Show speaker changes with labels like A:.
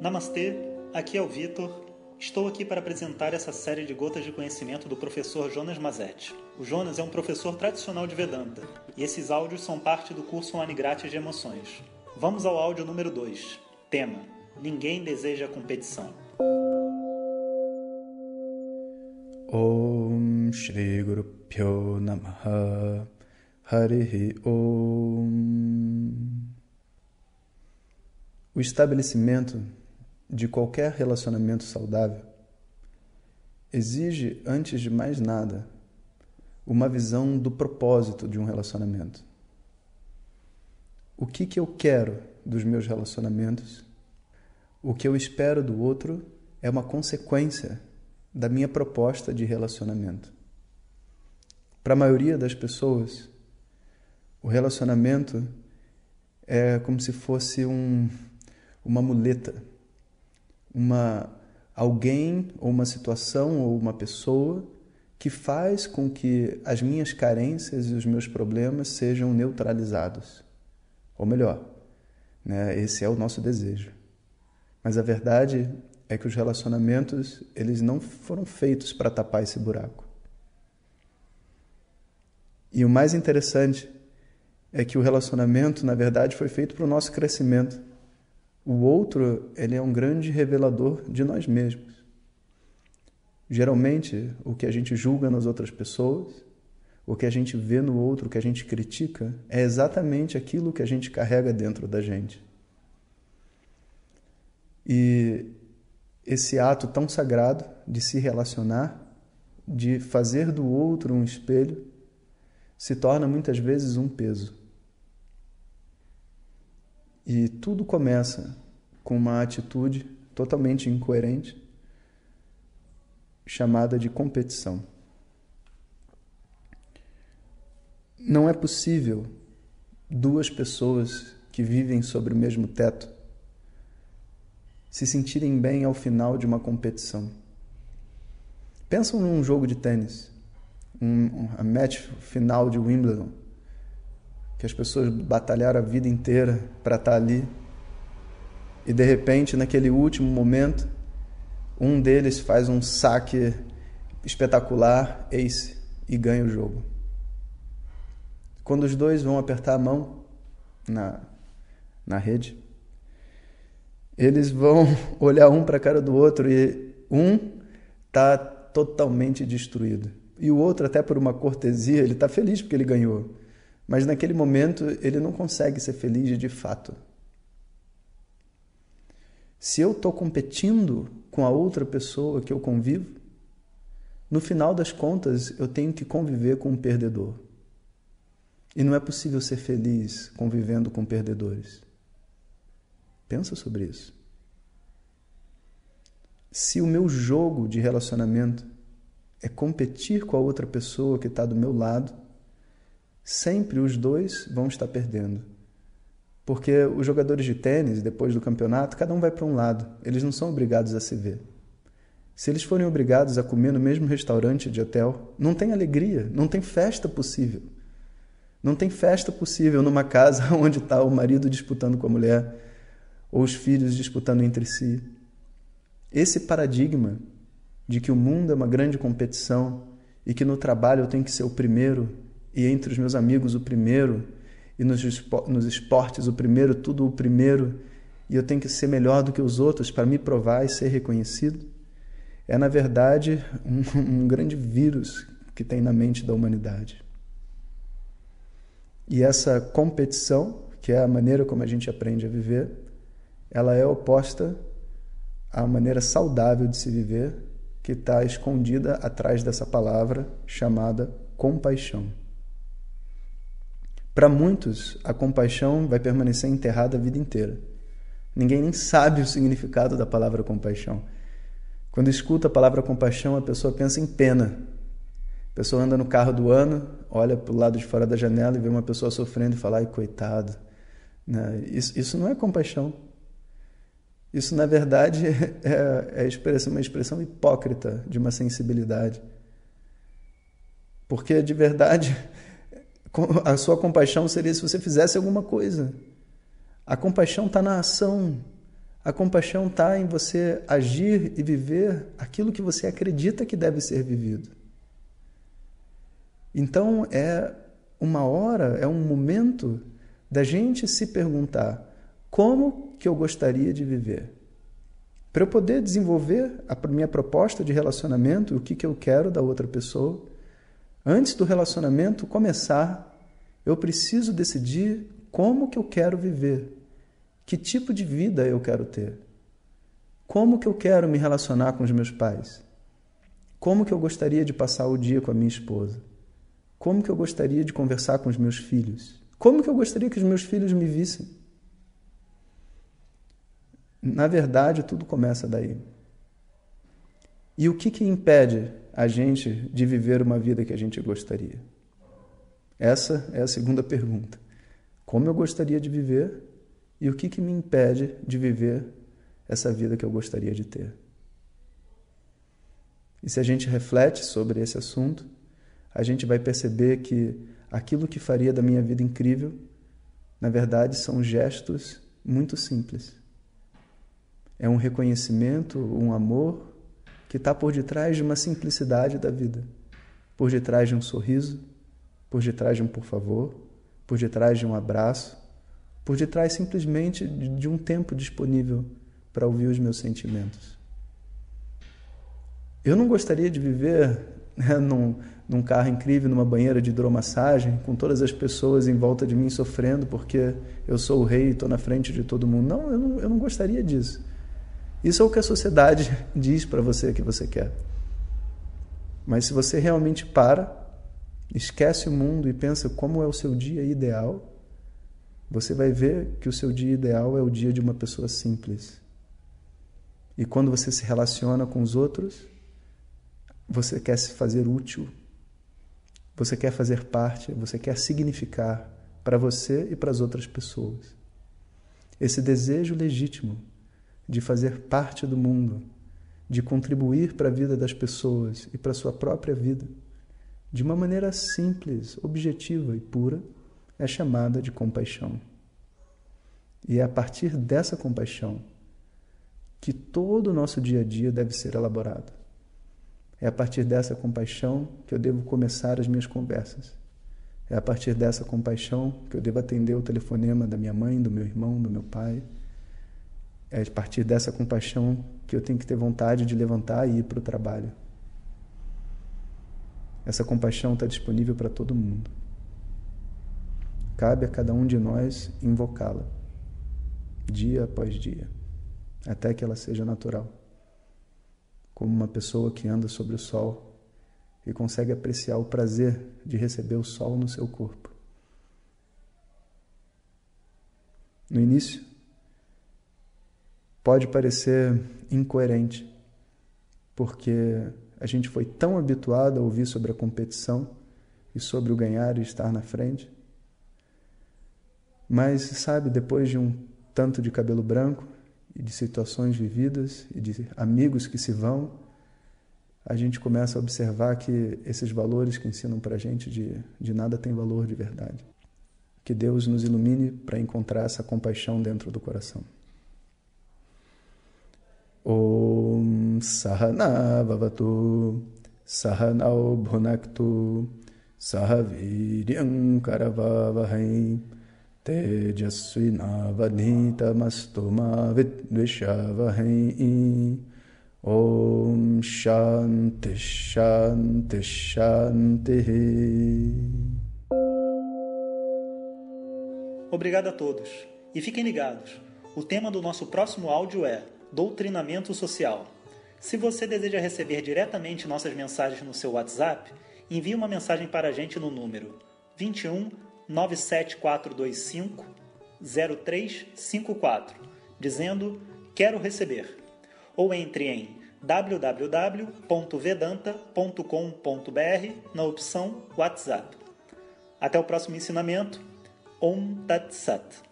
A: Namastê, aqui é o Vitor. Estou aqui para apresentar essa série de gotas de conhecimento do professor Jonas Mazetti. O Jonas é um professor tradicional de Vedanta, e esses áudios são parte do curso Anigratia de Emoções. Vamos ao áudio número 2. Tema: Ninguém deseja competição.
B: Om Shri Guru Pyo Namaha Harihi Om O estabelecimento de qualquer relacionamento saudável exige, antes de mais nada, uma visão do propósito de um relacionamento. O que, que eu quero dos meus relacionamentos? O que eu espero do outro é uma consequência da minha proposta de relacionamento. Para a maioria das pessoas, o relacionamento é como se fosse um, uma muleta uma alguém ou uma situação ou uma pessoa que faz com que as minhas carências e os meus problemas sejam neutralizados. Ou melhor, né, esse é o nosso desejo. Mas a verdade é que os relacionamentos, eles não foram feitos para tapar esse buraco. E o mais interessante é que o relacionamento, na verdade, foi feito para o nosso crescimento. O outro, ele é um grande revelador de nós mesmos. Geralmente, o que a gente julga nas outras pessoas, o que a gente vê no outro, o que a gente critica, é exatamente aquilo que a gente carrega dentro da gente. E esse ato tão sagrado de se relacionar, de fazer do outro um espelho, se torna muitas vezes um peso. E tudo começa com uma atitude totalmente incoerente, chamada de competição. Não é possível duas pessoas que vivem sobre o mesmo teto se sentirem bem ao final de uma competição. Pensam num jogo de tênis, um, a match final de Wimbledon que as pessoas batalharam a vida inteira para estar tá ali. E de repente, naquele último momento, um deles faz um saque espetacular, ace, e ganha o jogo. Quando os dois vão apertar a mão na, na rede, eles vão olhar um para a cara do outro e um está totalmente destruído. E o outro, até por uma cortesia, ele está feliz porque ele ganhou. Mas naquele momento ele não consegue ser feliz de fato. Se eu estou competindo com a outra pessoa que eu convivo, no final das contas eu tenho que conviver com um perdedor. E não é possível ser feliz convivendo com perdedores. Pensa sobre isso. Se o meu jogo de relacionamento é competir com a outra pessoa que está do meu lado, sempre os dois vão estar perdendo. Porque os jogadores de tênis, depois do campeonato, cada um vai para um lado. Eles não são obrigados a se ver. Se eles forem obrigados a comer no mesmo restaurante de hotel, não tem alegria, não tem festa possível. Não tem festa possível numa casa onde está o marido disputando com a mulher ou os filhos disputando entre si. Esse paradigma de que o mundo é uma grande competição e que no trabalho eu tenho que ser o primeiro e entre os meus amigos o primeiro, e nos, nos esportes o primeiro, tudo o primeiro, e eu tenho que ser melhor do que os outros para me provar e ser reconhecido, é na verdade um, um grande vírus que tem na mente da humanidade. E essa competição, que é a maneira como a gente aprende a viver, ela é oposta à maneira saudável de se viver, que está escondida atrás dessa palavra chamada compaixão. Para muitos, a compaixão vai permanecer enterrada a vida inteira. Ninguém nem sabe o significado da palavra compaixão. Quando escuta a palavra compaixão, a pessoa pensa em pena. A pessoa anda no carro do ano, olha para o lado de fora da janela e vê uma pessoa sofrendo e fala, ai, coitado. Né? Isso, isso não é compaixão. Isso, na verdade, é, é uma expressão hipócrita de uma sensibilidade. Porque, de verdade, a sua compaixão seria se você fizesse alguma coisa. A compaixão está na ação. A compaixão está em você agir e viver aquilo que você acredita que deve ser vivido. Então é uma hora, é um momento da gente se perguntar como que eu gostaria de viver. Para eu poder desenvolver a minha proposta de relacionamento, o que, que eu quero da outra pessoa, antes do relacionamento começar, eu preciso decidir como que eu quero viver, que tipo de vida eu quero ter, como que eu quero me relacionar com os meus pais, como que eu gostaria de passar o dia com a minha esposa, como que eu gostaria de conversar com os meus filhos, como que eu gostaria que os meus filhos me vissem. Na verdade, tudo começa daí. E o que, que impede a gente de viver uma vida que a gente gostaria? Essa é a segunda pergunta. Como eu gostaria de viver e o que, que me impede de viver essa vida que eu gostaria de ter? E se a gente reflete sobre esse assunto, a gente vai perceber que aquilo que faria da minha vida incrível, na verdade, são gestos muito simples é um reconhecimento, um amor que está por detrás de uma simplicidade da vida, por detrás de um sorriso, por detrás de um por favor, por detrás de um abraço, por detrás simplesmente de um tempo disponível para ouvir os meus sentimentos. Eu não gostaria de viver né, num, num carro incrível, numa banheira de hidromassagem, com todas as pessoas em volta de mim sofrendo porque eu sou o rei e estou na frente de todo mundo. Não eu, não, eu não gostaria disso. Isso é o que a sociedade diz para você que você quer. Mas se você realmente para, esquece o mundo e pensa como é o seu dia ideal, você vai ver que o seu dia ideal é o dia de uma pessoa simples. E quando você se relaciona com os outros, você quer se fazer útil, você quer fazer parte, você quer significar para você e para as outras pessoas. Esse desejo legítimo de fazer parte do mundo, de contribuir para a vida das pessoas e para a sua própria vida, de uma maneira simples, objetiva e pura, é chamada de compaixão. E é a partir dessa compaixão que todo o nosso dia a dia deve ser elaborado. É a partir dessa compaixão que eu devo começar as minhas conversas. É a partir dessa compaixão que eu devo atender o telefonema da minha mãe, do meu irmão, do meu pai, é a partir dessa compaixão que eu tenho que ter vontade de levantar e ir para o trabalho. Essa compaixão está disponível para todo mundo. Cabe a cada um de nós invocá-la, dia após dia, até que ela seja natural. Como uma pessoa que anda sobre o sol e consegue apreciar o prazer de receber o sol no seu corpo. No início, pode parecer incoerente, porque a gente foi tão habituado a ouvir sobre a competição e sobre o ganhar e estar na frente. Mas, sabe, depois de um tanto de cabelo branco e de situações vividas e de amigos que se vão, a gente começa a observar que esses valores que ensinam para a gente de, de nada tem valor de verdade. Que Deus nos ilumine para encontrar essa compaixão dentro do coração. ॐ सहना भवतु सहनौ भुनक्तु सह वीर्यङ्करवावहै तेजस्विनावधीतमस्तु मा विद्विषावहै ॐ शान्ति शान्ति शान्तिः
A: Obrigado a todos. E fiquem ligados. O tema do nosso próximo áudio é Doutrinamento Social. Se você deseja receber diretamente nossas mensagens no seu WhatsApp, envie uma mensagem para a gente no número 21 97425 0354, dizendo Quero receber. Ou entre em www.vedanta.com.br na opção WhatsApp. Até o próximo ensinamento. Om Tat Sat.